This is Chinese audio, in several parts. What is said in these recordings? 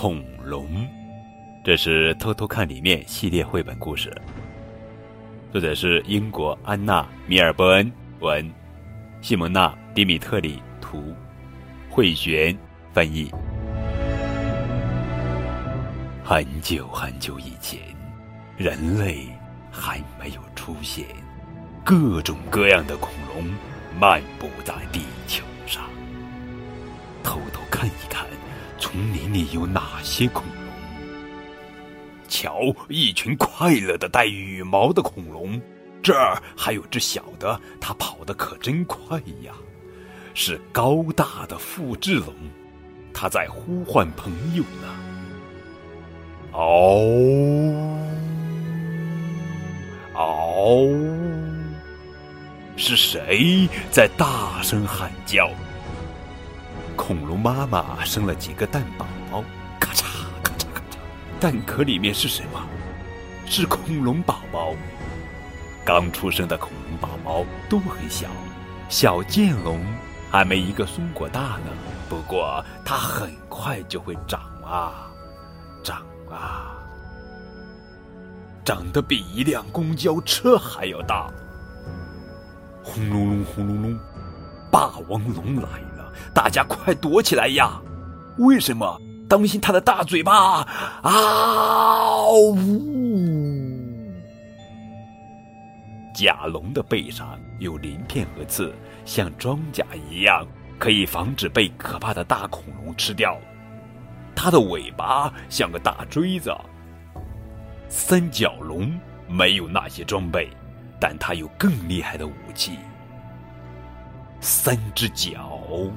恐龙，这是偷偷看里面系列绘本故事，作者是英国安娜·米尔伯恩文，西蒙娜·迪米特里图，慧璇翻译。很久很久以前，人类还没有出现，各种各样的恐龙漫步在地。偷偷看一看。丛林里有哪些恐龙？瞧，一群快乐的带羽毛的恐龙。这儿还有只小的，它跑得可真快呀！是高大的复制龙，它在呼唤朋友呢。嗷嗷，是谁在大声喊叫？恐龙妈妈生了几个蛋宝宝，咔嚓咔嚓咔嚓，蛋壳里面是什么？是恐龙宝宝。刚出生的恐龙宝宝都很小，小剑龙还没一个松果大呢。不过它很快就会长啊，长啊，长得比一辆公交车还要大。轰隆隆，轰隆隆，霸王龙来了。大家快躲起来呀！为什么？当心它的大嘴巴！啊呜！甲龙的背上有鳞片和刺，像装甲一样，可以防止被可怕的大恐龙吃掉。它的尾巴像个大锥子。三角龙没有那些装备，但它有更厉害的武器。三只脚，哦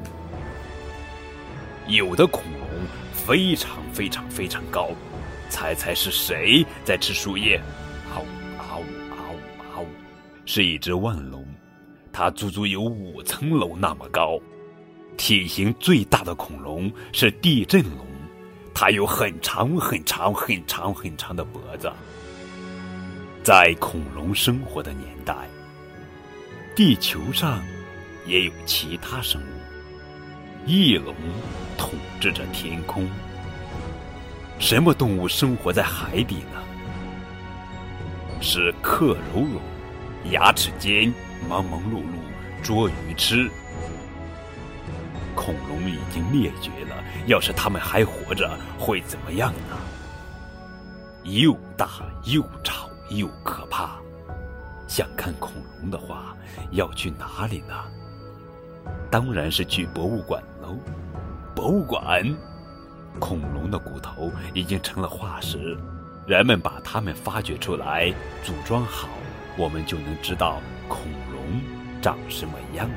有的恐龙非常非常非常高，猜猜是谁在吃树叶？啊呜啊呜啊呜啊呜！是一只腕龙，它足足有五层楼那么高。体型最大的恐龙是地震龙，它有很长很长很长很长的脖子。在恐龙生活的年代，地球上。也有其他生物，翼龙统治着天空。什么动物生活在海底呢？是克柔龙，牙齿尖，忙忙碌碌捉鱼吃。恐龙已经灭绝了，要是它们还活着，会怎么样呢？又大又吵又可怕。想看恐龙的话，要去哪里呢？当然是去博物馆喽！博物馆，恐龙的骨头已经成了化石，人们把它们发掘出来，组装好，我们就能知道恐龙长什么样。